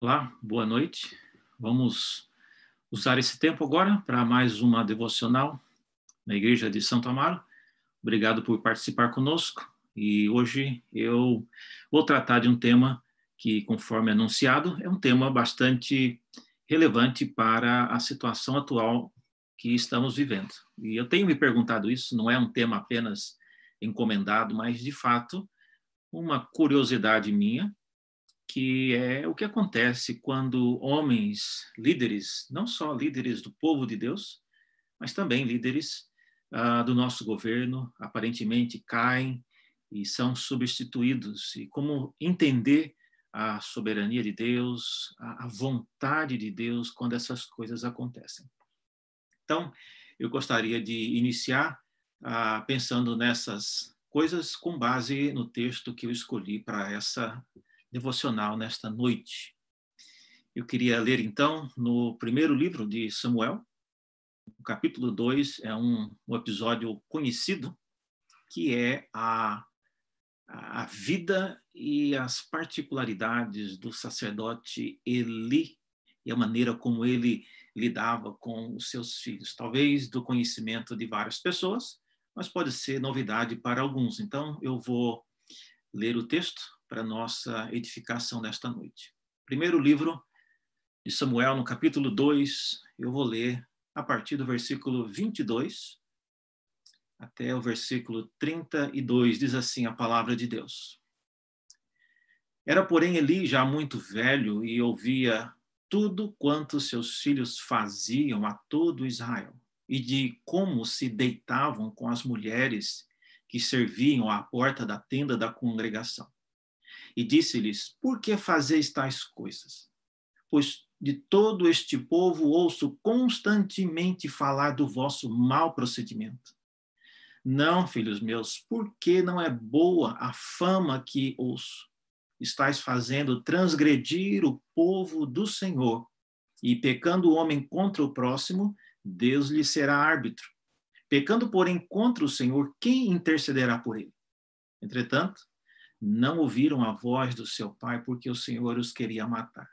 Olá, boa noite. Vamos usar esse tempo agora para mais uma devocional na Igreja de Santo Amaro. Obrigado por participar conosco. E hoje eu vou tratar de um tema que, conforme anunciado, é um tema bastante relevante para a situação atual que estamos vivendo. E eu tenho me perguntado isso, não é um tema apenas encomendado, mas de fato uma curiosidade minha que é o que acontece quando homens, líderes, não só líderes do povo de Deus, mas também líderes uh, do nosso governo, aparentemente caem e são substituídos. E como entender a soberania de Deus, a, a vontade de Deus quando essas coisas acontecem. Então, eu gostaria de iniciar uh, pensando nessas coisas com base no texto que eu escolhi para essa devocional nesta noite. Eu queria ler, então, no primeiro livro de Samuel, o capítulo 2 é um, um episódio conhecido, que é a, a vida e as particularidades do sacerdote Eli e a maneira como ele lidava com os seus filhos. Talvez do conhecimento de várias pessoas, mas pode ser novidade para alguns. Então, eu vou ler o texto para nossa edificação nesta noite. Primeiro livro de Samuel, no capítulo 2, eu vou ler a partir do versículo 22 até o versículo 32, diz assim a palavra de Deus. Era, porém, Eli já muito velho e ouvia tudo quanto seus filhos faziam a todo Israel, e de como se deitavam com as mulheres que serviam à porta da tenda da congregação e disse-lhes: Por que fazeis tais coisas? Pois de todo este povo ouço constantemente falar do vosso mau procedimento. Não, filhos meus, porque não é boa a fama que ouço. Estais fazendo transgredir o povo do Senhor, e pecando o homem contra o próximo, Deus lhe será árbitro. Pecando, porém, contra o Senhor, quem intercederá por ele? Entretanto, não ouviram a voz do seu pai porque o Senhor os queria matar.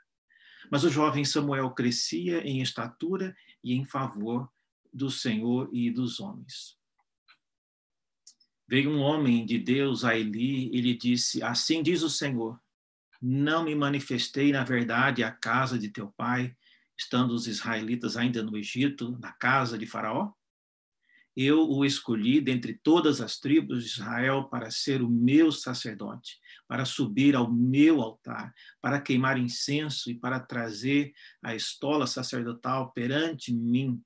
Mas o jovem Samuel crescia em estatura e em favor do Senhor e dos homens. Veio um homem de Deus a Eli e lhe disse: Assim diz o Senhor: Não me manifestei na verdade à casa de teu pai, estando os israelitas ainda no Egito, na casa de Faraó? Eu o escolhi dentre todas as tribos de Israel para ser o meu sacerdote, para subir ao meu altar, para queimar incenso e para trazer a estola sacerdotal perante mim.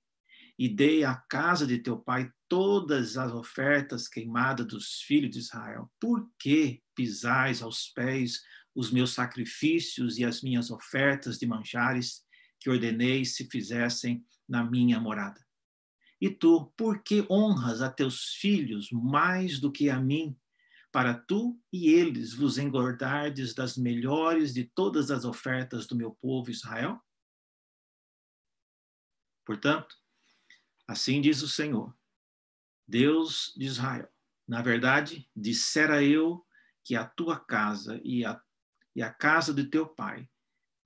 E dei à casa de teu pai todas as ofertas queimadas dos filhos de Israel. Por que pisais aos pés os meus sacrifícios e as minhas ofertas de manjares que ordenei se fizessem na minha morada? E tu, por que honras a teus filhos mais do que a mim, para tu e eles vos engordardes das melhores de todas as ofertas do meu povo Israel? Portanto, assim diz o Senhor, Deus de Israel: na verdade, dissera eu que a tua casa e a, e a casa de teu pai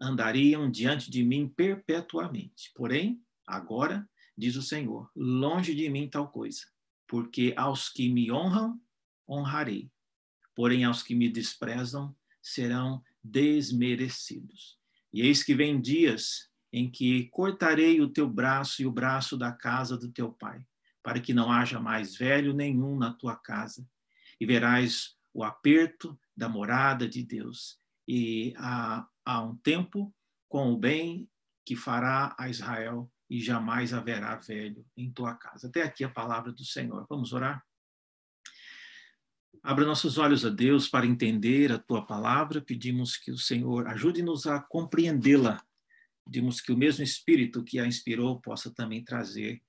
andariam diante de mim perpetuamente. Porém, agora diz o Senhor: longe de mim tal coisa, porque aos que me honram, honrarei, porém aos que me desprezam, serão desmerecidos. E eis que vem dias em que cortarei o teu braço e o braço da casa do teu pai, para que não haja mais velho nenhum na tua casa, e verás o aperto da morada de Deus. E há, há um tempo com o bem que fará a Israel e jamais haverá velho em tua casa. Até aqui a palavra do Senhor. Vamos orar? Abra nossos olhos a Deus para entender a tua palavra. Pedimos que o Senhor ajude-nos a compreendê-la. Pedimos que o mesmo Espírito que a inspirou possa também trazer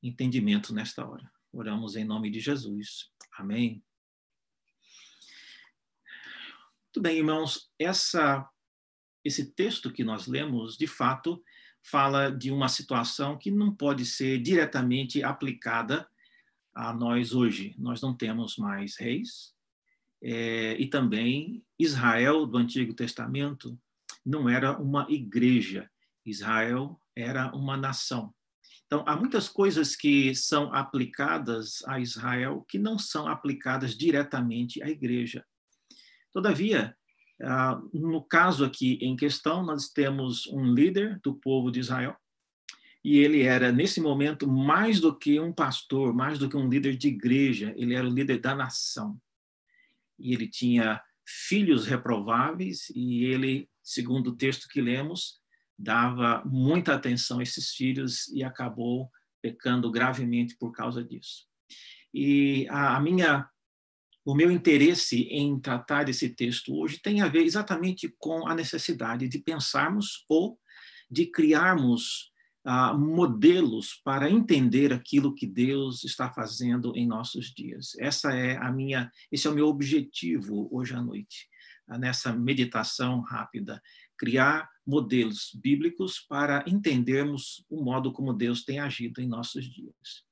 entendimento nesta hora. Oramos em nome de Jesus. Amém. Muito bem, irmãos. Essa, esse texto que nós lemos, de fato, fala de uma situação que não pode ser diretamente aplicada a nós hoje. Nós não temos mais reis, é, e também Israel do Antigo Testamento não era uma igreja. Israel era uma nação. Então, há muitas coisas que são aplicadas a Israel que não são aplicadas diretamente à igreja. Todavia, ah, no caso aqui em questão, nós temos um líder do povo de Israel, e ele era, nesse momento, mais do que um pastor, mais do que um líder de igreja, ele era o líder da nação. E ele tinha filhos reprováveis, e ele, segundo o texto que lemos, dava muita atenção a esses filhos e acabou pecando gravemente por causa disso. E a minha o meu interesse em tratar esse texto hoje tem a ver exatamente com a necessidade de pensarmos ou de criarmos ah, modelos para entender aquilo que Deus está fazendo em nossos dias. Essa é a minha, esse é o meu objetivo hoje à noite, ah, nessa meditação rápida, criar modelos bíblicos para entendermos o modo como Deus tem agido em nossos dias.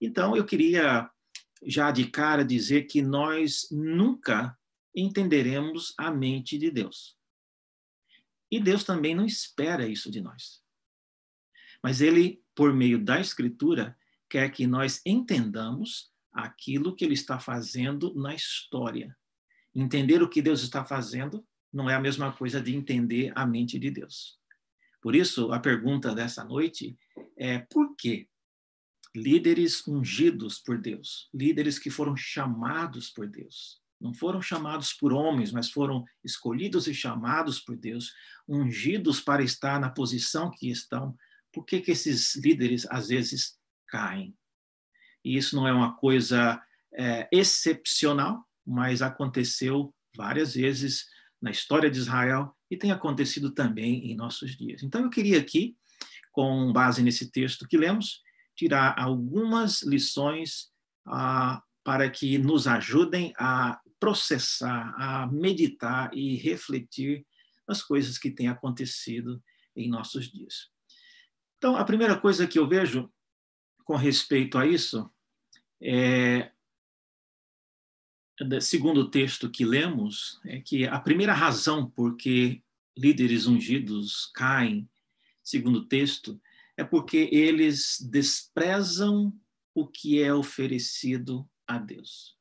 Então, eu queria já de cara dizer que nós nunca entenderemos a mente de Deus. E Deus também não espera isso de nós. Mas Ele, por meio da Escritura, quer que nós entendamos aquilo que Ele está fazendo na história. Entender o que Deus está fazendo não é a mesma coisa de entender a mente de Deus. Por isso, a pergunta dessa noite é por quê? Líderes ungidos por Deus, líderes que foram chamados por Deus. Não foram chamados por homens, mas foram escolhidos e chamados por Deus, ungidos para estar na posição que estão. Por que, que esses líderes às vezes caem? E isso não é uma coisa é, excepcional, mas aconteceu várias vezes na história de Israel e tem acontecido também em nossos dias. Então eu queria aqui, com base nesse texto que lemos, tirar algumas lições ah, para que nos ajudem a processar, a meditar e refletir nas coisas que têm acontecido em nossos dias. Então, a primeira coisa que eu vejo com respeito a isso é, segundo o texto que lemos, é que a primeira razão por que líderes ungidos caem, segundo o texto, é porque eles desprezam o que é oferecido a Deus.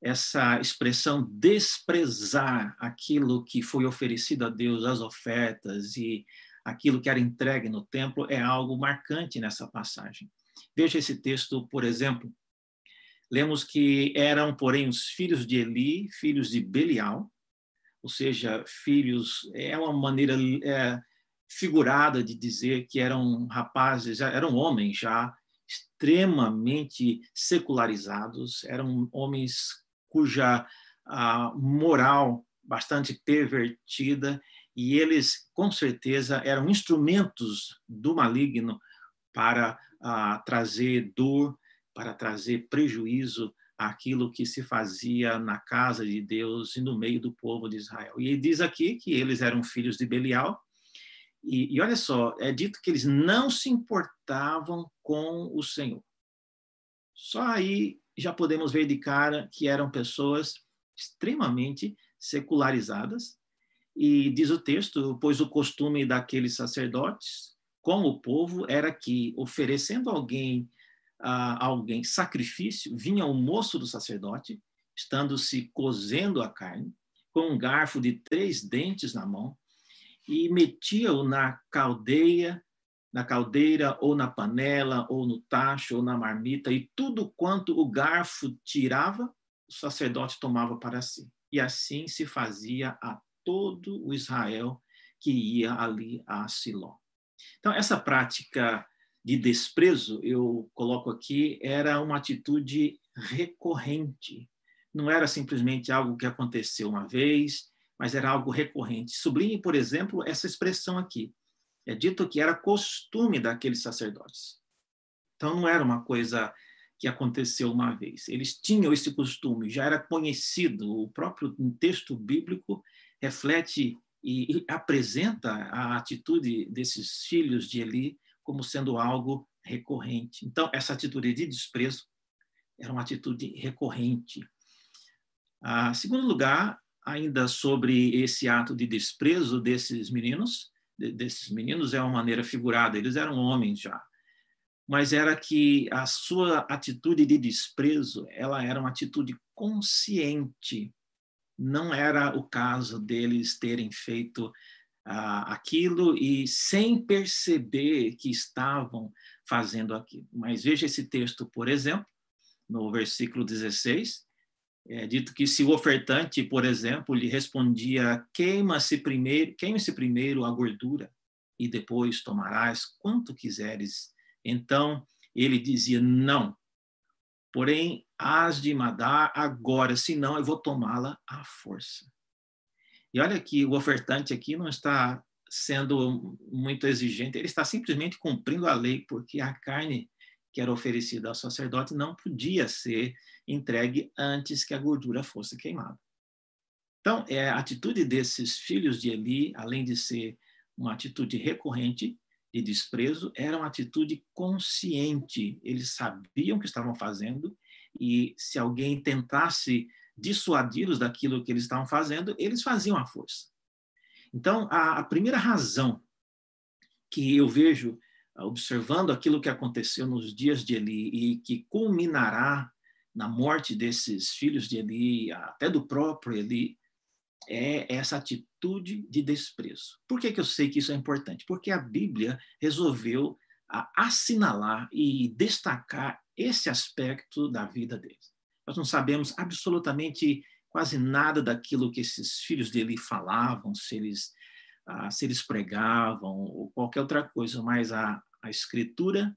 Essa expressão desprezar aquilo que foi oferecido a Deus, as ofertas e aquilo que era entregue no templo, é algo marcante nessa passagem. Veja esse texto, por exemplo. Lemos que eram, porém, os filhos de Eli, filhos de Belial, ou seja, filhos, é uma maneira é, figurada de dizer que eram rapazes, eram homens já extremamente secularizados, eram homens cuja a moral bastante pervertida e eles com certeza eram instrumentos do maligno para a, trazer dor, para trazer prejuízo àquilo que se fazia na casa de Deus e no meio do povo de Israel. E ele diz aqui que eles eram filhos de Belial, e, e olha só, é dito que eles não se importavam com o Senhor. Só aí já podemos ver de cara que eram pessoas extremamente secularizadas. E diz o texto, pois o costume daqueles sacerdotes com o povo era que, oferecendo alguém a alguém sacrifício, vinha o moço do sacerdote, estando se cozendo a carne, com um garfo de três dentes na mão, e metia-o na caldeia, na caldeira ou na panela ou no tacho ou na marmita e tudo quanto o garfo tirava, o sacerdote tomava para si. E assim se fazia a todo o Israel que ia ali a Siló. Então essa prática de desprezo, eu coloco aqui, era uma atitude recorrente. Não era simplesmente algo que aconteceu uma vez mas era algo recorrente. Sublinhe, por exemplo, essa expressão aqui. É dito que era costume daqueles sacerdotes. Então, não era uma coisa que aconteceu uma vez. Eles tinham esse costume, já era conhecido. O próprio texto bíblico reflete e, apresenta a atitude desses filhos de Eli como sendo algo recorrente. Então, essa atitude de desprezo era uma atitude recorrente. Ah, segundo lugar, ainda sobre esse ato de desprezo desses meninos, desses meninos é uma maneira figurada, eles eram homens já, mas era que a sua atitude de desprezo, ela era uma atitude consciente, não era o caso deles terem feito ah, aquilo e sem perceber que estavam fazendo aquilo. Mas veja esse texto, por exemplo, no versículo 16, é dito que se o ofertante, por exemplo, lhe respondia: queima-se primeiro, queime-se primeiro a gordura e depois tomarás quanto quiseres. Então ele dizia: não. Porém, hás de mandar agora, senão eu vou tomá-la à força. E olha que o ofertante aqui não está sendo muito exigente, ele está simplesmente cumprindo a lei, porque a carne que era oferecida ao sacerdote não podia ser entregue antes que a gordura fosse queimada. Então, é, a atitude desses filhos de Eli, além de ser uma atitude recorrente de desprezo, era uma atitude consciente. Eles sabiam o que estavam fazendo e se alguém tentasse dissuadi-los daquilo que eles estavam fazendo, eles faziam a força. Então, a, a primeira razão que eu vejo observando aquilo que aconteceu nos dias de Eli e que culminará na morte desses filhos de Eli, até do próprio Eli, é essa atitude de desprezo. Por que, que eu sei que isso é importante? Porque a Bíblia resolveu assinalar e destacar esse aspecto da vida deles. Nós não sabemos absolutamente quase nada daquilo que esses filhos dele falavam, se eles, ah, se eles pregavam ou qualquer outra coisa, mas a, a Escritura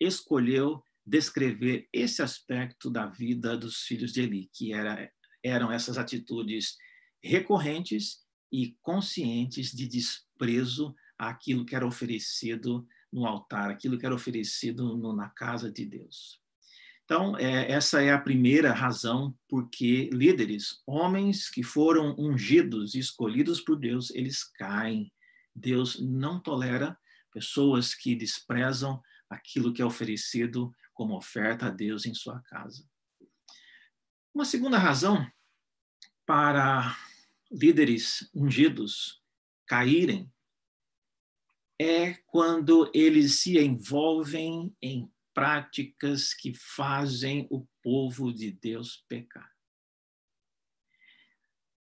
escolheu descrever esse aspecto da vida dos filhos de Eli, que era, eram essas atitudes recorrentes e conscientes de desprezo àquilo que era oferecido no altar, aquilo que era oferecido no, na casa de Deus. Então, é, essa é a primeira razão porque líderes, homens que foram ungidos e escolhidos por Deus, eles caem. Deus não tolera pessoas que desprezam aquilo que é oferecido como oferta a Deus em sua casa. Uma segunda razão para líderes ungidos caírem é quando eles se envolvem em práticas que fazem o povo de Deus pecar.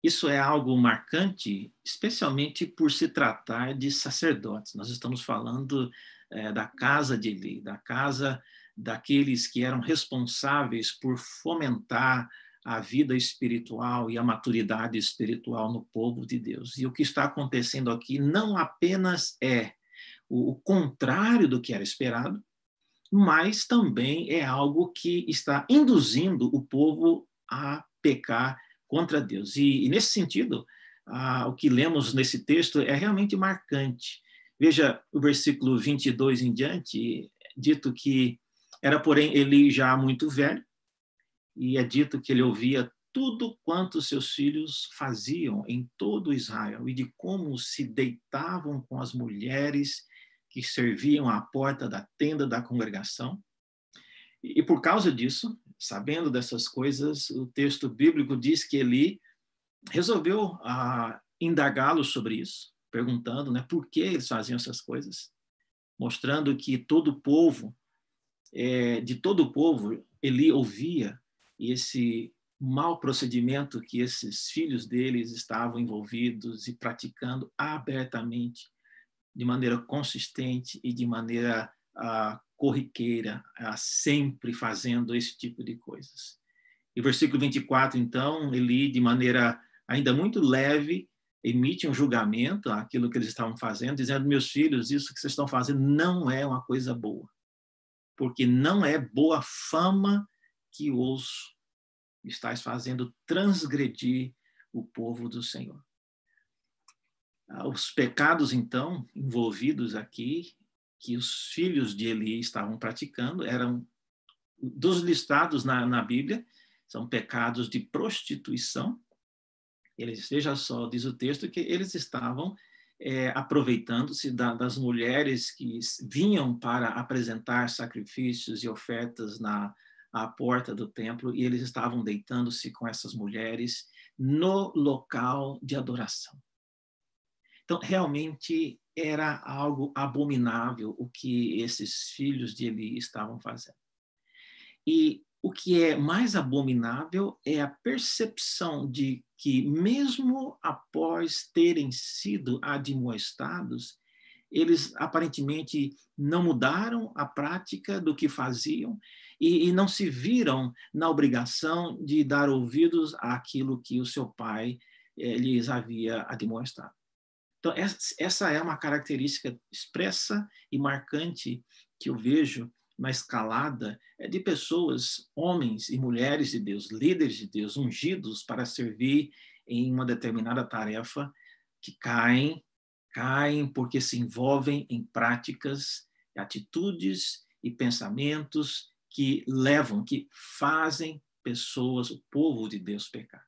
Isso é algo marcante, especialmente por se tratar de sacerdotes. Nós estamos falando é, da casa de Eli, da casa daqueles que eram responsáveis por fomentar a vida espiritual e a maturidade espiritual no povo de Deus. E o que está acontecendo aqui não apenas é o contrário do que era esperado, mas também é algo que está induzindo o povo a pecar contra Deus. E, e nesse sentido, ah, o que lemos nesse texto é realmente marcante. Veja o versículo 22 em diante, dito que era, porém, Eli já muito velho, e é dito que ele ouvia tudo quanto seus filhos faziam em todo Israel e de como se deitavam com as mulheres que serviam à porta da tenda da congregação. E por causa disso, sabendo dessas coisas, o texto bíblico diz que Eli resolveu ah, indagá-lo sobre isso, perguntando né, por que eles faziam essas coisas, mostrando que todo o povo, é, de todo o povo, Eli ouvia esse mau procedimento que esses filhos deles estavam envolvidos e praticando abertamente, de maneira consistente e de maneira ah, corriqueira, sempre fazendo esse tipo de coisas. E versículo 24, então, ele, de maneira ainda muito leve, emite um julgamento àquilo que eles estavam fazendo, dizendo: Meus filhos, isso que vocês estão fazendo não é uma coisa boa, porque não é boa fama que os estáis fazendo transgredir o povo do Senhor. Ah, os pecados, então, envolvidos aqui que os filhos de Eli estavam praticando eram dos listados na, na Bíblia, são pecados de prostituição. Eles, veja só, diz o texto que eles estavam é, aproveitando-se da, das mulheres que vinham para apresentar sacrifícios e ofertas na à porta do templo e eles estavam deitando-se com essas mulheres, no local de adoração. Então, realmente era algo abominável o que esses filhos de Eli estavam fazendo. E o que é mais abominável é a percepção de que, mesmo após terem sido admoestados, eles aparentemente não mudaram a prática do que faziam e, e, não se viram na obrigação de dar ouvidos àquilo que o seu pai eh, lhes havia admoestado. Então, essa é uma característica expressa e marcante que eu vejo na escalada é de pessoas, homens e mulheres de Deus, líderes de Deus, ungidos para servir em uma determinada tarefa, que caem, caem porque se envolvem em práticas, atitudes e pensamentos que levam, que fazem pessoas, o povo de Deus pecar.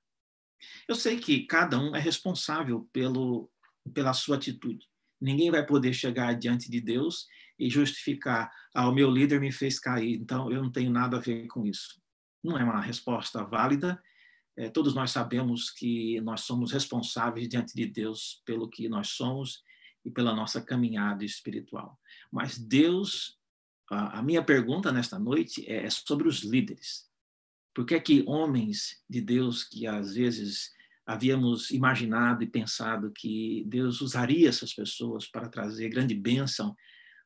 Eu sei que cada um é responsável pelo pela sua atitude. Ninguém vai poder chegar diante de Deus e justificar, ah, o meu líder me fez cair, então eu não tenho nada a ver com isso. Não é uma resposta válida. É, todos nós sabemos que nós somos responsáveis diante de Deus pelo que nós somos e pela nossa caminhada espiritual. Mas Deus, a, a minha pergunta nesta noite é, é sobre os líderes. Por que é que homens de Deus que às vezes havíamos imaginado e pensado que Deus usaria essas pessoas para trazer grande bênção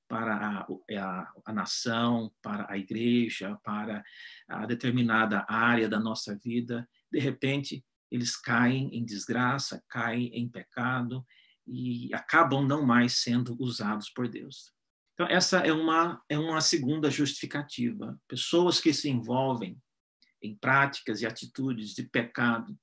para a, a, a, nação, para a igreja, para a determinada área da nossa vida. De repente, eles caem em desgraça, caem em pecado e acabam não mais sendo usados por Deus. Então, essa é uma, é uma segunda justificativa. Pessoas que se envolvem em práticas e atitudes de pecado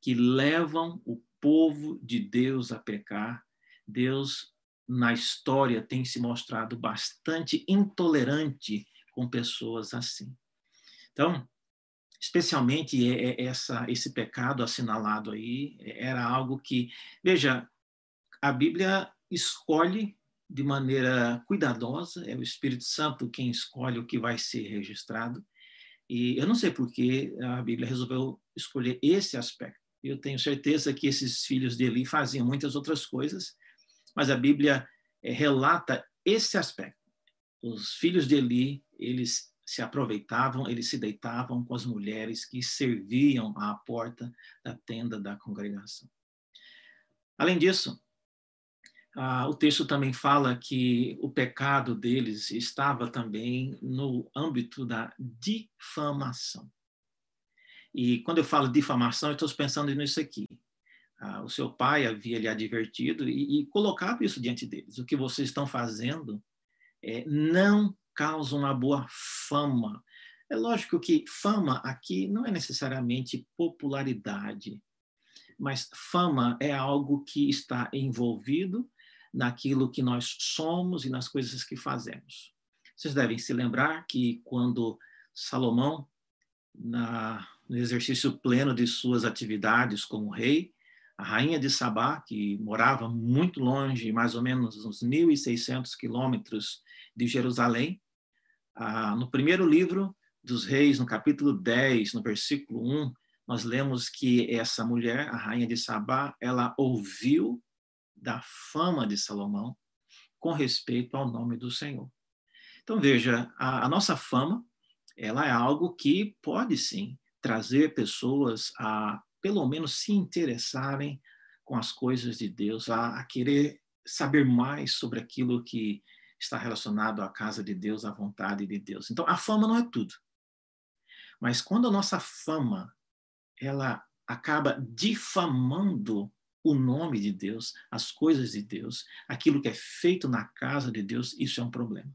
que levam o povo de Deus a pecar. Deus, na história, tem se mostrado bastante intolerante com pessoas assim. Então, especialmente essa, esse pecado assinalado aí, era algo que, veja, a Bíblia escolhe de maneira cuidadosa, é o Espírito Santo quem escolhe o que vai ser registrado. E eu não sei por que a Bíblia resolveu escolher esse aspecto. Eu tenho certeza que esses filhos de Eli faziam muitas outras coisas, mas a Bíblia é, relata esse aspecto. Os filhos de Eli, eles se aproveitavam, eles se deitavam com as mulheres que serviam à porta da tenda da congregação. Além disso, ah, o texto também fala que o pecado deles estava também no âmbito da difamação. E quando eu falo difamação, eu estou pensando nisso aqui. Ah, o seu pai havia lhe advertido e, e colocava isso diante deles. O que vocês estão fazendo é, não causa uma boa fama. É lógico que fama aqui não é necessariamente popularidade, mas fama é algo que está envolvido naquilo que nós somos e nas coisas que fazemos. Vocês devem se lembrar que quando Salomão, na no exercício pleno de suas atividades como rei, a rainha de Sabá, que morava muito longe, mais ou menos uns 1.600 quilômetros de Jerusalém, ah, no primeiro livro dos reis, no capítulo 10, no versículo 1, nós lemos que essa mulher, a rainha de Sabá, ela ouviu da fama de Salomão com respeito ao nome do Senhor. Então veja, a, a nossa fama, ela é algo que pode sim trazer pessoas a, pelo menos, se interessarem com as coisas de Deus, a, a querer saber mais sobre aquilo que está relacionado à casa de Deus, à vontade de Deus. Então, a fama não é tudo. Mas quando a nossa fama ela acaba difamando o nome de Deus, as coisas de Deus, aquilo que é feito na casa de Deus, isso é um problema.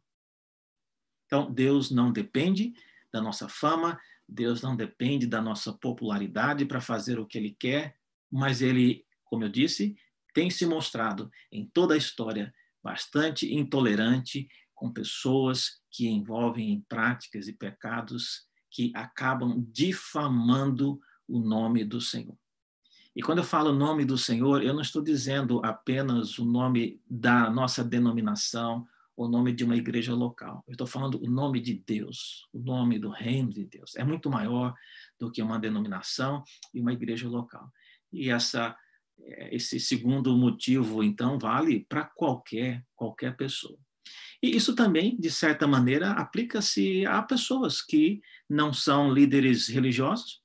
Então, Deus não depende da nossa fama, Deus não depende da nossa popularidade para fazer o que ele quer, mas ele, como eu disse, tem se mostrado em toda a história bastante intolerante com pessoas que envolvem em práticas e pecados que acabam difamando o nome do Senhor. E quando eu falo nome do Senhor, eu não estou dizendo apenas o nome da nossa denominação o nome de uma igreja local. Eu estou falando o nome de Deus, o nome do reino de Deus. É muito maior do que uma denominação e uma igreja local. E essa esse segundo motivo, então, vale para qualquer qualquer pessoa. E isso também, de certa maneira, aplica-se a pessoas que não são líderes religiosos,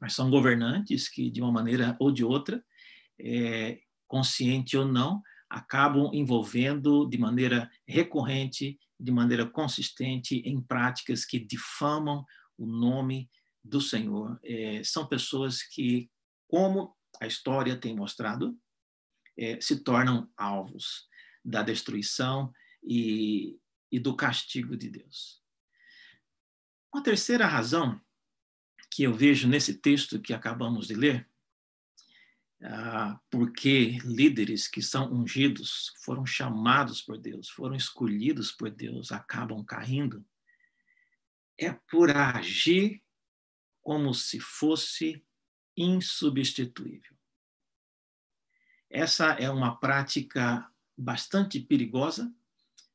mas são governantes que, de uma maneira ou de outra, é, consciente ou não, acabam envolvendo de maneira recorrente, de maneira consistente, em práticas que difamam o nome do Senhor. É, são pessoas que, como a história tem mostrado, é, se tornam alvos da destruição e, e do castigo de Deus. Uma terceira razão que eu vejo nesse texto que acabamos de ler, porque líderes que são ungidos, foram chamados por Deus, foram escolhidos por Deus, acabam caindo, é por agir como se fosse insubstituível. Essa é uma prática bastante perigosa,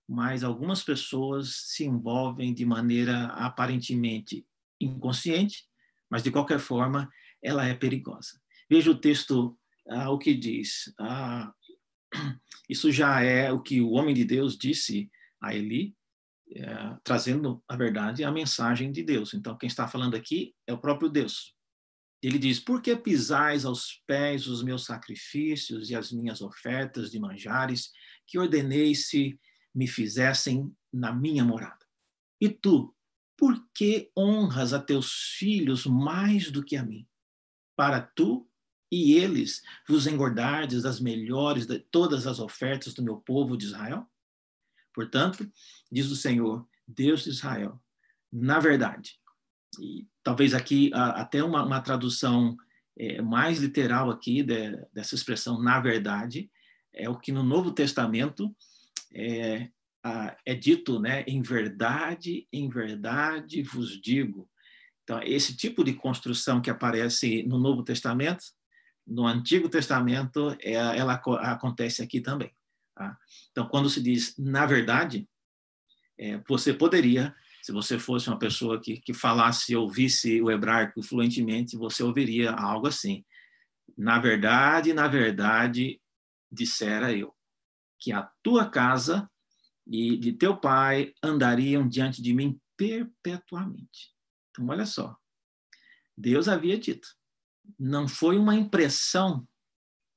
mas algumas pessoas se envolvem de maneira aparentemente inconsciente, mas de qualquer forma ela é perigosa. Veja o texto, ah, o que diz. Ah, isso já é o que o homem de Deus disse a Eli, é, trazendo, a verdade, a mensagem de Deus. Então, quem está falando aqui é o próprio Deus. Ele diz: Por que pisais aos pés os meus sacrifícios e as minhas ofertas de manjares que ordenei se me fizessem na minha morada? E tu, por que honras a teus filhos mais do que a mim? Para tu e eles vos engordardes das melhores de todas as ofertas do meu povo de Israel? Portanto, diz o Senhor, Deus de Israel, na verdade, e talvez aqui até uma, uma tradução é, mais literal aqui de, dessa expressão, na verdade, é o que no Novo Testamento é, é dito, né? Em verdade, em verdade vos digo. Então, esse tipo de construção que aparece no Novo Testamento, no Antigo Testamento, é, ela acontece aqui também. Tá? Então, quando se diz na verdade, é, você poderia, se você fosse uma pessoa que, que falasse, ouvisse o hebraico fluentemente, você ouviria algo assim. Na verdade, na verdade, dissera eu, que a tua casa e de teu pai andariam diante de mim perpetuamente. Então, olha só. Deus havia dito. Não foi uma impressão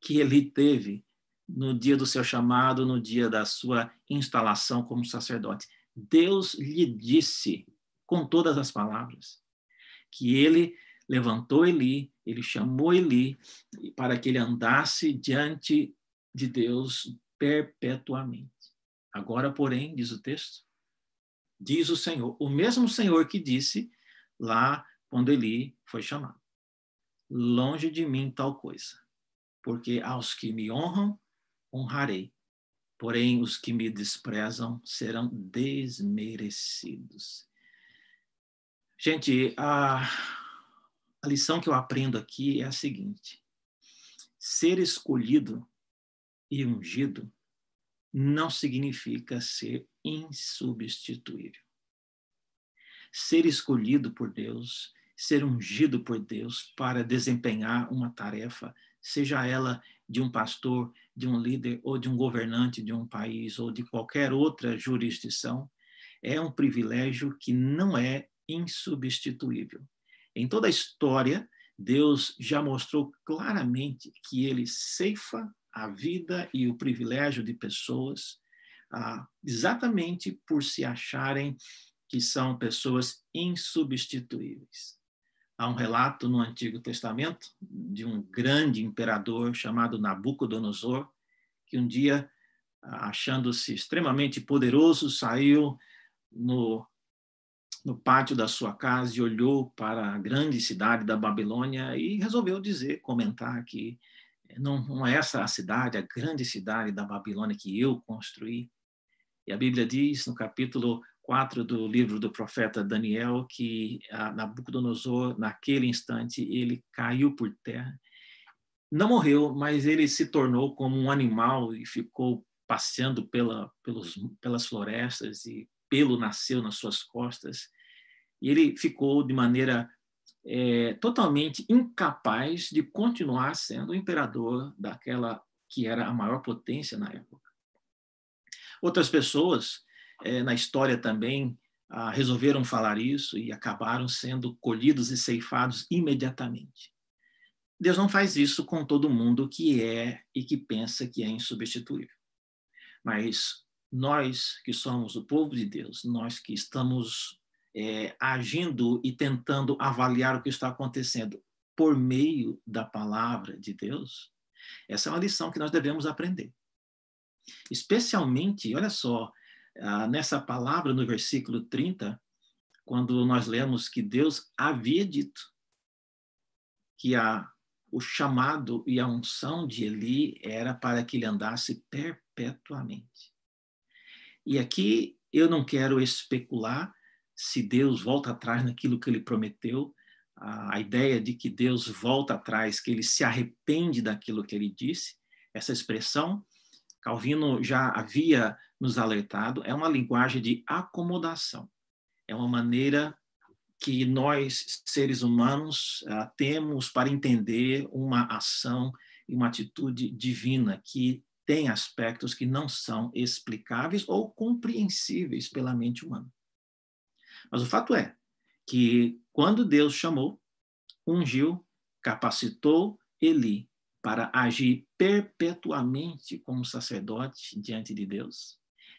que ele teve no dia do seu chamado, no dia da sua instalação como sacerdote. Deus lhe disse, com todas as palavras, que ele levantou Eli, ele chamou Eli para que ele andasse diante de Deus perpetuamente. Agora, porém, diz o texto, diz o Senhor, o mesmo Senhor que disse lá quando Eli foi chamado: Longe de mim tal coisa, porque aos que me honram, honrarei, porém os que me desprezam serão desmerecidos. Gente, a, a lição que eu aprendo aqui é a seguinte: ser escolhido e ungido não significa ser insubstituível. Ser escolhido por Deus, ser ungido por Deus para desempenhar uma tarefa, seja ela de um pastor, de um líder ou de um governante de um país ou de qualquer outra jurisdição, é um privilégio que não é insubstituível. Em toda a história, Deus já mostrou claramente que ele ceifa a vida e o privilégio de pessoas ah, exatamente por se acharem que são pessoas insubstituíveis. Há um relato no Antigo Testamento de um grande imperador chamado Nabucodonosor, que um dia, achando-se extremamente poderoso, saiu no, no pátio da sua casa e olhou para a grande cidade da Babilônia e resolveu dizer, comentar que não, não é essa a cidade, a grande cidade da Babilônia que eu construí. E a Bíblia diz no capítulo 4 do livro do profeta Daniel que Nabucodonosor, naquele instante, ele caiu por terra. Não morreu, mas ele se tornou como um animal e ficou passeando pela, pelos, pelas florestas e pelo nasceu nas suas costas. E ele ficou de maneira é, totalmente incapaz de continuar sendo o imperador daquela que era a maior potência na época. Outras pessoas é, na história também ah, resolveram falar isso e acabaram sendo colhidos e ceifados imediatamente. Deus não faz isso com todo mundo que é e que pensa que é insubstituível. Mas nós que somos o povo de Deus, nós que estamos é, agindo e tentando avaliar o que está acontecendo por meio da palavra de Deus, essa é uma lição que nós devemos aprender. Especialmente, olha só, ah, nessa palavra no versículo 30, quando nós lemos que Deus havia dito que a, o chamado e a unção de Eli era para que ele andasse perpetuamente. E aqui eu não quero especular se Deus volta atrás naquilo que ele prometeu, a ideia de que Deus volta atrás, que ele se arrepende daquilo que ele disse, essa expressão, Calvino já havia nos alertado, é uma linguagem de acomodação. É uma maneira que nós, seres humanos, ah, temos para entender uma ação e uma atitude divina que tem aspectos que não são explicáveis ou compreensíveis pela mente humana. Mas o fato é que quando Deus chamou, ungiu, capacitou Eli para agir perpetuamente como sacerdote diante de Deus.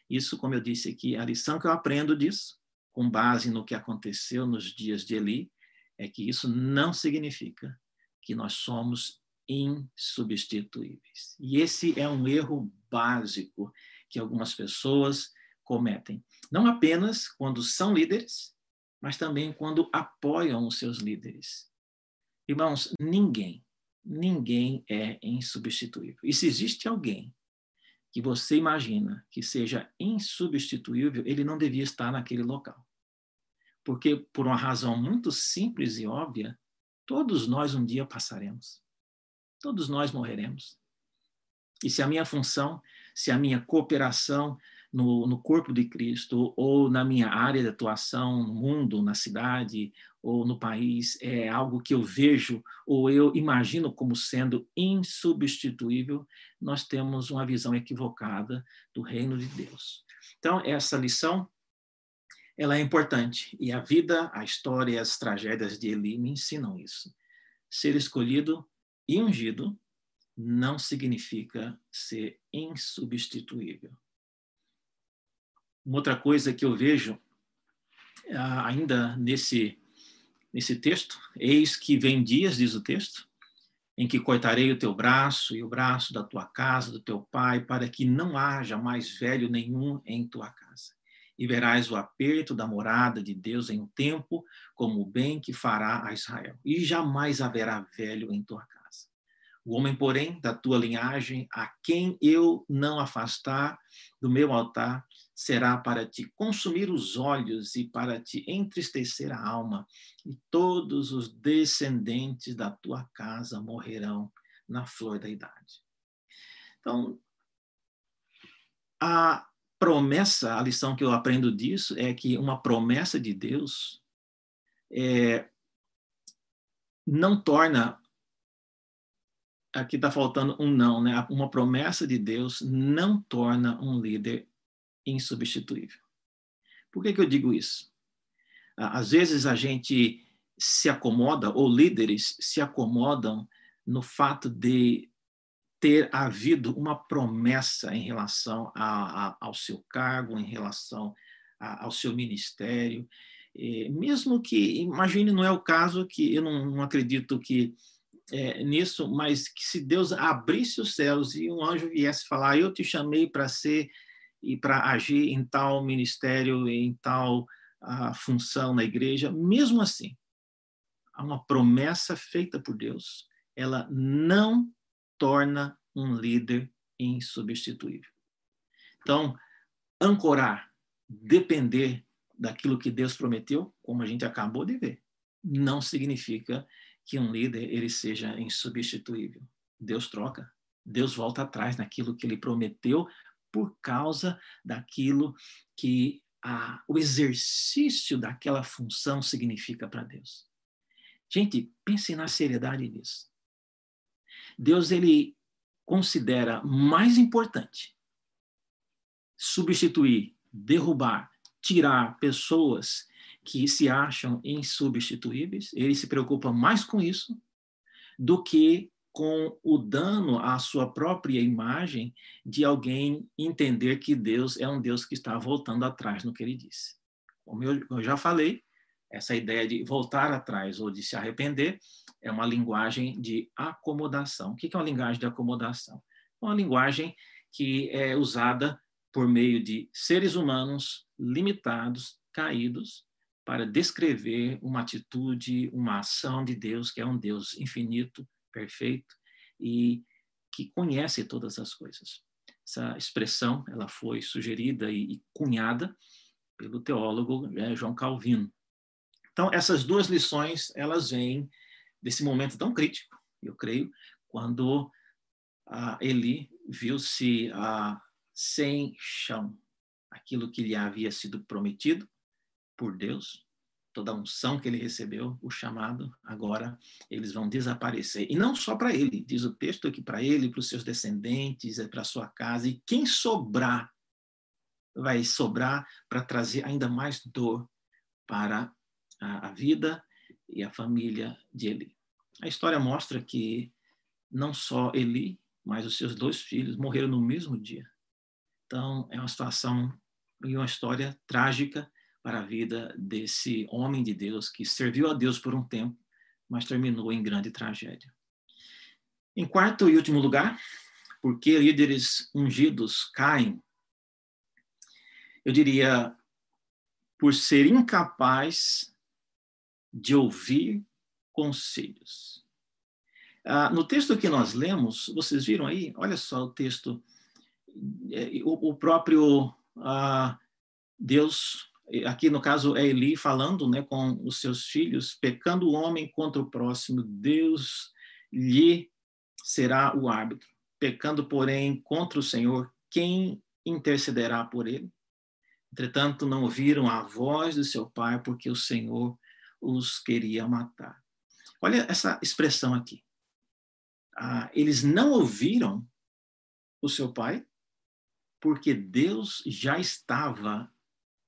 Isso, como eu disse aqui, a lição que eu aprendo disso, com base no que aconteceu nos dias de Eli, é que isso não significa que nós somos insubstituíveis. E esse é um erro básico que algumas pessoas cometem. Não apenas quando são líderes, mas também quando apoiam os seus líderes. Irmãos, ninguém, ninguém é insubstituível. E se existe alguém que você imagina que seja insubstituível, ele não devia estar naquele local. Porque, por uma razão muito simples e óbvia, todos nós um dia passaremos. Todos nós morreremos. E se a minha função, se a minha cooperação, no, no corpo de Cristo ou na minha área de atuação, no mundo, na cidade ou no país, é algo que eu vejo ou eu imagino como sendo insubstituível, nós temos uma visão equivocada do reino de Deus. Então, essa lição ela é importante e a vida, a história e as tragédias de Eli me ensinam isso. Ser escolhido e ungido não significa ser insubstituível. Uma outra coisa que eu vejo ah, ainda nesse nesse texto, eis que vem dias, diz o texto, em que cortarei o teu braço e o braço da tua casa, do teu pai, para que não haja mais velho nenhum em tua casa. E verás o aperto da morada de Deus em um tempo, como o bem que fará a Israel. E jamais haverá velho em tua casa. O homem, porém, da tua linhagem, a quem eu não afastar do meu altar, será para te consumir os olhos e para te entristecer a alma, e todos os descendentes da tua casa morrerão na flor da idade. Então, a promessa, a lição que eu aprendo disso é que uma promessa de Deus é, não torna aqui está faltando um não, né? Uma promessa de Deus não torna um líder insubstituível. Por que, que eu digo isso? Às vezes a gente se acomoda, ou líderes se acomodam no fato de ter havido uma promessa em relação a, a, ao seu cargo, em relação a, ao seu ministério, e mesmo que, imagine, não é o caso que eu não, não acredito que é, nisso, mas que se Deus abrisse os céus e um anjo viesse falar, eu te chamei para ser e para agir em tal ministério, em tal uh, função na igreja, mesmo assim, há uma promessa feita por Deus, ela não torna um líder insubstituível. Então, ancorar, depender daquilo que Deus prometeu, como a gente acabou de ver, não significa que um líder ele seja insubstituível. Deus troca, Deus volta atrás naquilo que ele prometeu por causa daquilo que a, o exercício daquela função significa para Deus. Gente, pense na seriedade disso. Deus ele considera mais importante substituir, derrubar, tirar pessoas que se acham insubstituíveis. Ele se preocupa mais com isso do que com o dano à sua própria imagem de alguém entender que Deus é um Deus que está voltando atrás no que ele disse. Como eu, já falei, essa ideia de voltar atrás ou de se arrepender é uma linguagem de acomodação. O que é uma linguagem de acomodação? É uma linguagem que é usada por meio de seres humanos limitados, caídos, para descrever uma atitude, uma ação de Deus, que é um Deus infinito, perfeito e que conhece todas as coisas. Essa expressão ela foi sugerida e cunhada pelo teólogo né, João Calvino. Então, essas duas lições, elas vêm desse momento tão crítico, eu creio, quando a Eli viu-se sem chão, aquilo que lhe havia sido prometido por Deus, toda a unção que ele recebeu, o chamado, agora eles vão desaparecer. E não só para ele, diz o texto aqui para ele, para os seus descendentes, é para sua casa, e quem sobrar vai sobrar para trazer ainda mais dor para a, a vida e a família de Eli. A história mostra que não só Eli, mas os seus dois filhos morreram no mesmo dia. Então, é uma situação e uma história trágica para a vida desse homem de Deus que serviu a Deus por um tempo, mas terminou em grande tragédia. Em quarto e último lugar, porque líderes ungidos caem, eu diria, por ser incapaz de ouvir conselhos. Ah, no texto que nós lemos, vocês viram aí? Olha só o texto. É, o, o próprio ah, Deus aqui no caso é Eli falando né, com os seus filhos, pecando o homem contra o próximo, Deus lhe será o árbitro. Pecando, porém, contra o Senhor, quem intercederá por ele? Entretanto, não ouviram a voz do seu pai, porque o Senhor os queria matar. Olha essa expressão aqui. Ah, eles não ouviram o seu pai, porque Deus já estava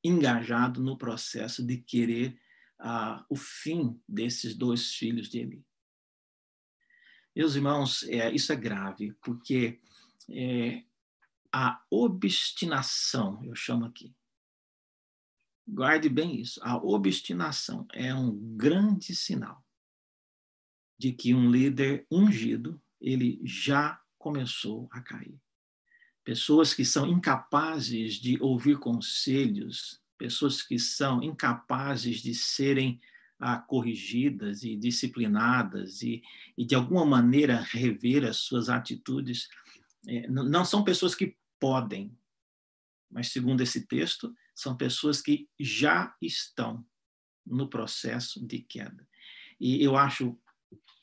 engajado no processo de querer ah, o fim desses dois filhos de Eli. Meus irmãos, é, isso é grave, porque é, a obstinação, eu chamo aqui, guarde bem isso, a obstinação é um grande sinal de que um líder ungido, ele já começou a cair pessoas que são incapazes de ouvir conselhos, pessoas que são incapazes de serem ah, corrigidas e disciplinadas e, e, de alguma maneira, rever as suas atitudes, é, não são pessoas que podem, mas, segundo esse texto, são pessoas que já estão no processo de queda. E eu acho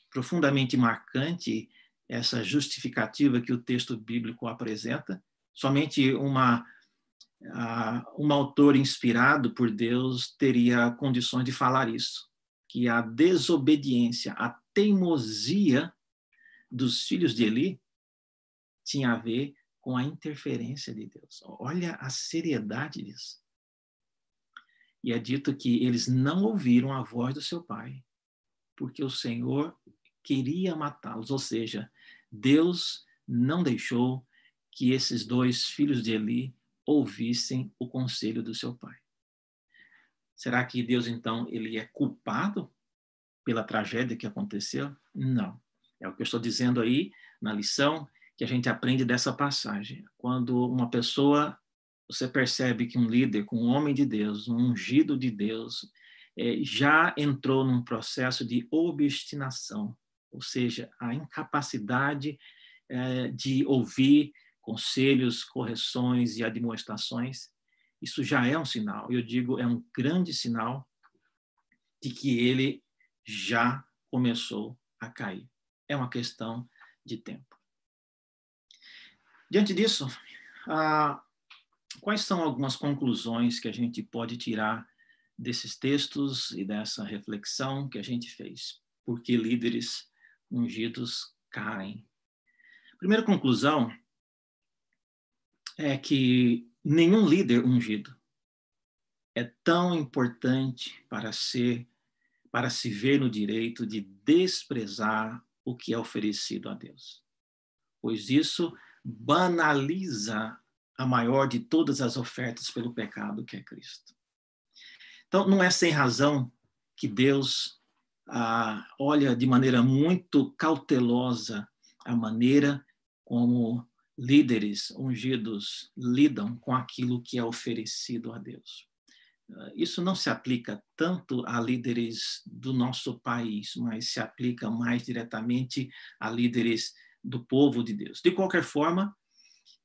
profundamente marcante essa justificativa que o texto bíblico apresenta. Somente uma um autor inspirado por Deus teria condições de falar isso, que a desobediência, a teimosia dos filhos de Eli tinha a ver com a interferência de Deus. Olha a seriedade disso. E é dito que eles não ouviram a voz do seu pai, porque o Senhor queria matá-los, ou seja, Deus não deixou que esses dois filhos de Eli ouvissem o conselho do seu pai. Será que Deus então ele é culpado pela tragédia que aconteceu? Não. É o que eu estou dizendo aí na lição que a gente aprende dessa passagem. Quando uma pessoa, você percebe que um líder, um homem de Deus, um ungido de Deus, é, já entrou num processo de obstinação, ou seja, a incapacidade é, de ouvir conselhos, correções e admoestações, isso já é um sinal. Eu digo, é um grande sinal de que ele já começou a cair. É uma questão de tempo. Diante disso, ah, quais são algumas conclusões que a gente pode tirar desses textos e dessa reflexão que a gente fez? porque líderes ungidos caem. Primeira conclusão é que nenhum líder ungido é tão importante para ser para se ver no direito de desprezar o que é oferecido a Deus. Pois isso banaliza a maior de todas as ofertas pelo pecado, que é Cristo. Então, não é sem razão que Deus ah, olha de maneira muito cautelosa a maneira como líderes ungidos lidam com aquilo que é oferecido a Deus. Ah, isso não se aplica tanto a líderes do nosso país, mas se aplica mais diretamente a líderes do povo de Deus. De qualquer forma,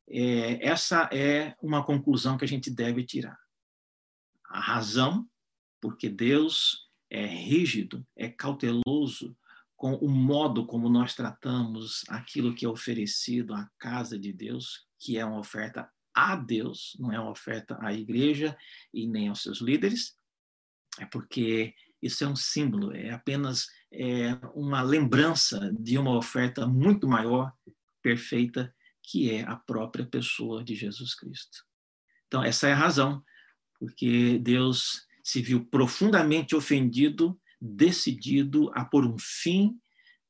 é, essa é uma conclusão que a gente deve tirar. A razão, porque Deus é rígido, é cauteloso com o modo como nós tratamos aquilo que é oferecido à casa de Deus, que é uma oferta a Deus, não é uma oferta à igreja e nem aos seus líderes, é porque isso é um símbolo, é apenas é, uma lembrança de uma oferta muito maior, perfeita, que é a própria pessoa de Jesus Cristo. Então, essa é a razão, porque Deus se viu profundamente ofendido, decidido a pôr um fim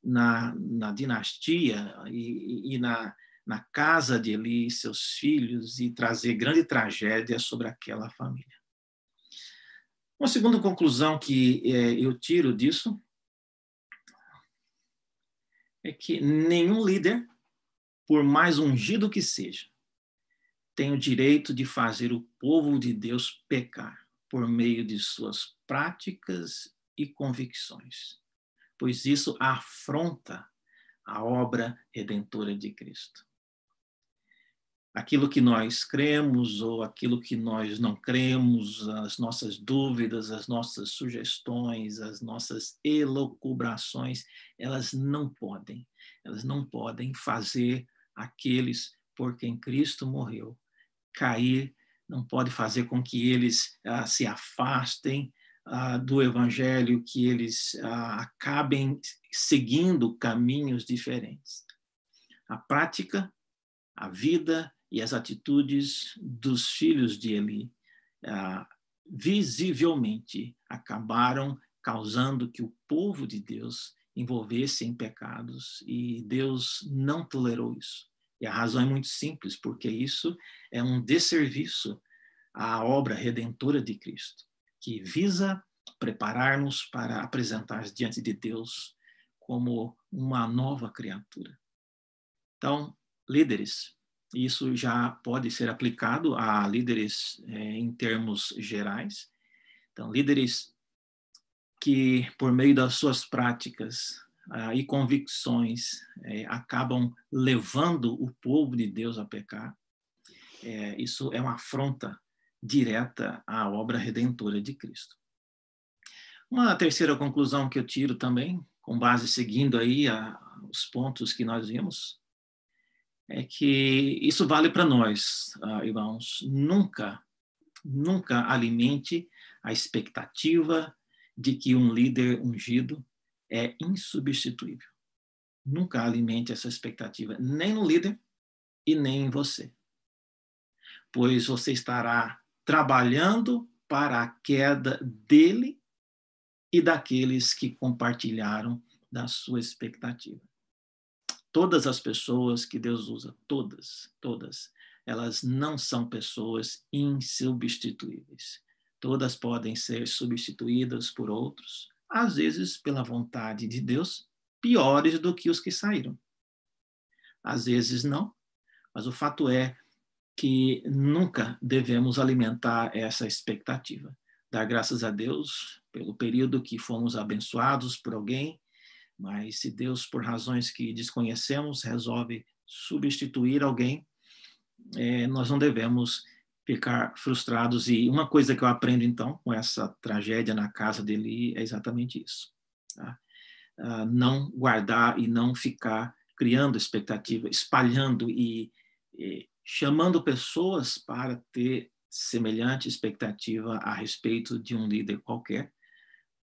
na, na dinastia e, e na, na casa de Eli e seus filhos e trazer grande tragédia sobre aquela família. Uma segunda conclusão que é, eu tiro disso é que nenhum líder por mais ungido que seja, tem o direito de fazer o povo de Deus pecar por meio de suas práticas e convicções, pois isso afronta a obra redentora de Cristo. Aquilo que nós cremos ou aquilo que nós não cremos, as nossas dúvidas, as nossas sugestões, as nossas elocubrações, elas não podem, elas não podem fazer aqueles por quem Cristo morreu cair, não pode fazer com que eles ah, se afastem ah, do Evangelho, que eles ah, acabem seguindo caminhos diferentes. A prática, a vida e as atitudes dos filhos de Eli ah, visivelmente acabaram causando que o povo de Deus envolvesse em pecados e Deus não tolerou isso. E a razão é muito simples, porque isso é um desserviço à obra redentora de Cristo, que visa preparar-nos para apresentar diante de Deus como uma nova criatura. Então, líderes, isso já pode ser aplicado a líderes é, em termos gerais. Então, líderes que, por meio das suas práticas ah, e convicções, é, acabam levando o povo de Deus a pecar, é, isso é uma afronta direta à obra redentora de Cristo. Uma terceira conclusão que eu tiro também, com base seguindo aí a, os pontos que nós vimos, é que isso vale para nós, uh, irmãos. Nunca, nunca alimente a expectativa de que um líder ungido é insubstituível. Nunca alimente essa expectativa, nem no líder e nem em você. Pois você estará trabalhando para a queda dele e daqueles que compartilharam da sua expectativa. Todas as pessoas que Deus usa, todas, todas, elas não são pessoas insubstituíveis. Todas podem ser substituídas por outros, às vezes pela vontade de Deus, piores do que os que saíram. Às vezes não, mas o fato é que nunca devemos alimentar essa expectativa. Dar graças a Deus pelo período que fomos abençoados por alguém, mas se Deus, por razões que desconhecemos, resolve substituir alguém, é, nós não devemos ficar frustrados. E uma coisa que eu aprendo, então, com essa tragédia na casa dele é exatamente isso. Tá? Uh, não guardar e não ficar criando expectativa, espalhando e, e chamando pessoas para ter semelhante expectativa a respeito de um líder qualquer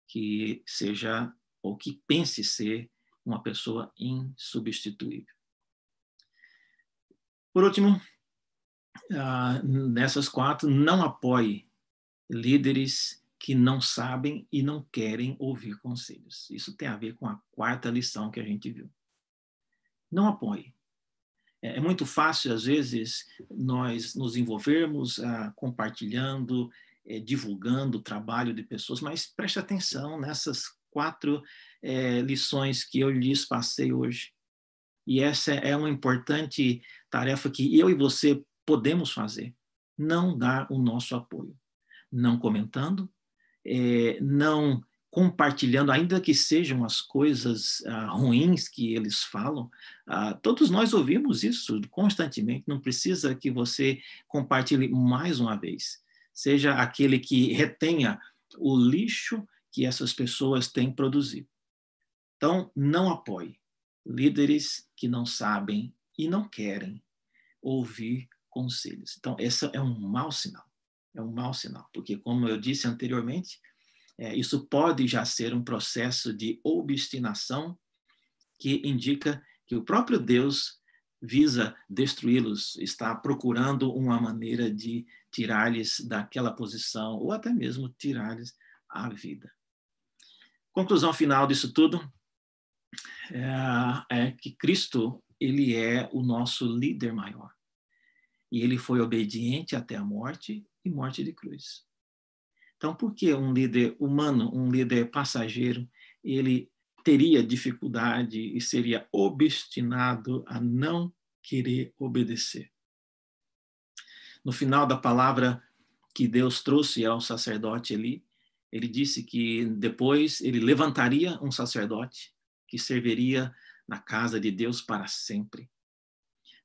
que seja ou que pense ser uma pessoa insubstituível. Por último, ah, nessas quatro, não apoie líderes que não sabem e não querem ouvir conselhos. Isso tem a ver com a quarta lição que a gente viu. Não apoie. É, é muito fácil, às vezes, nós nos envolvermos ah, compartilhando, eh, divulgando o trabalho de pessoas, mas preste atenção nessas quatro eh, lições que eu lhes passei hoje. E essa é uma importante tarefa que eu e você podemos fazer. Não dar o nosso apoio. Não comentando, eh, não compartilhando, ainda que sejam as coisas ah, ruins que eles falam, ah, todos nós ouvimos isso constantemente. Não precisa que você compartilhe mais uma vez. Seja aquele que retenha o lixo que essas pessoas têm produzido. Então, não apoie líderes que não sabem e não querem ouvir conselhos. Então, esse é um mau sinal. É um mau sinal, porque, como eu disse anteriormente, é, isso pode já ser um processo de obstinação que indica que o próprio Deus visa destruí-los, está procurando uma maneira de tirar-lhes daquela posição ou até mesmo tirar-lhes a vida. Conclusão final disso tudo é, é que Cristo ele é o nosso líder maior e ele foi obediente até a morte e morte de cruz. Então, por que um líder humano, um líder passageiro, ele teria dificuldade e seria obstinado a não querer obedecer? No final da palavra que Deus trouxe ao sacerdote ali, ele disse que depois ele levantaria um sacerdote que serviria na casa de Deus para sempre.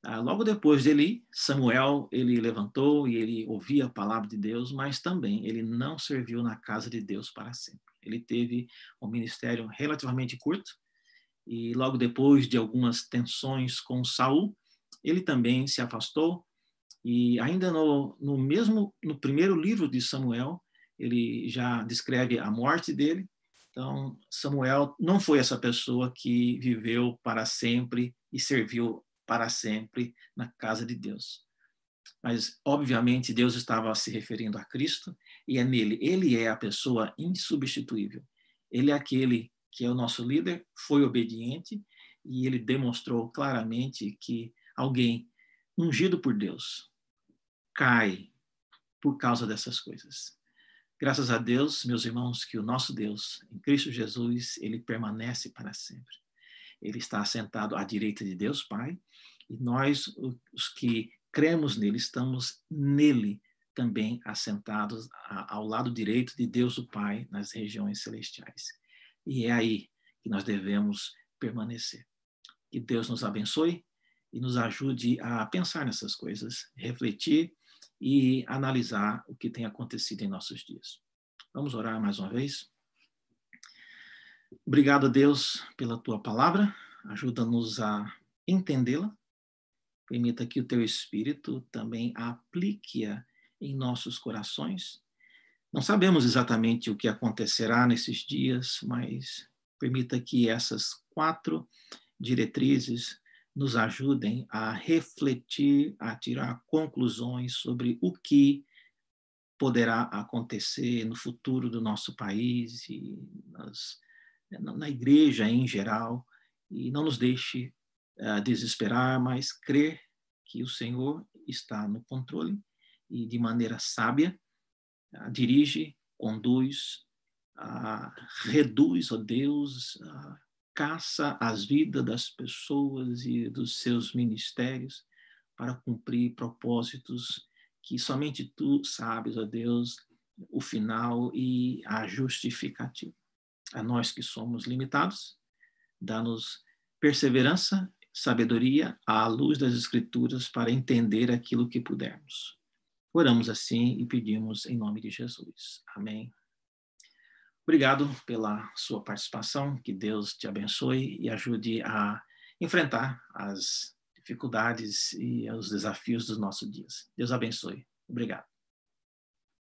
Ah, logo depois dele, Samuel, ele levantou e ele ouvia a palavra de Deus, mas também ele não serviu na casa de Deus para sempre. Ele teve um ministério relativamente curto e logo depois de algumas tensões com Saul, ele também se afastou e ainda no, no mesmo no primeiro livro de Samuel, ele já descreve a morte dele. Então, Samuel não foi essa pessoa que viveu para sempre e serviu para sempre na casa de Deus. Mas, obviamente, Deus estava se referindo a Cristo e é nele. Ele é a pessoa insubstituível. Ele é aquele que é o nosso líder, foi obediente e ele demonstrou claramente que alguém ungido por Deus cai por causa dessas coisas. Graças a Deus, meus irmãos, que o nosso Deus, em Cristo Jesus, ele permanece para sempre. Ele está assentado à direita de Deus Pai e nós, os que cremos nele, estamos nele também assentados ao lado direito de Deus o Pai nas regiões celestiais. E é aí que nós devemos permanecer. Que Deus nos abençoe e nos ajude a pensar nessas coisas, refletir e analisar o que tem acontecido em nossos dias. Vamos orar mais uma vez? Obrigado, Deus, pela tua palavra. Ajuda-nos a entendê-la Permita que o teu Espírito também aplique-a em nossos corações. Não sabemos exatamente o que acontecerá nesses dias, mas permita que essas quatro diretrizes nos ajudem a refletir, a tirar conclusões sobre o que poderá acontecer no futuro do nosso país e nas, na igreja em geral. E não nos deixe uh, desesperar, mas crer que o Senhor está no controle e de maneira sábia uh, dirige, conduz, uh, reduz, ó Deus, caça as vidas das pessoas e dos seus ministérios para cumprir propósitos que somente tu sabes, ó Deus, o final e a justificativa. A nós que somos limitados, dá-nos perseverança sabedoria à luz das Escrituras para entender aquilo que pudermos. Oramos assim e pedimos em nome de Jesus. Amém. Obrigado pela sua participação, que Deus te abençoe e ajude a enfrentar as dificuldades e os desafios dos nossos dias. Deus abençoe. Obrigado.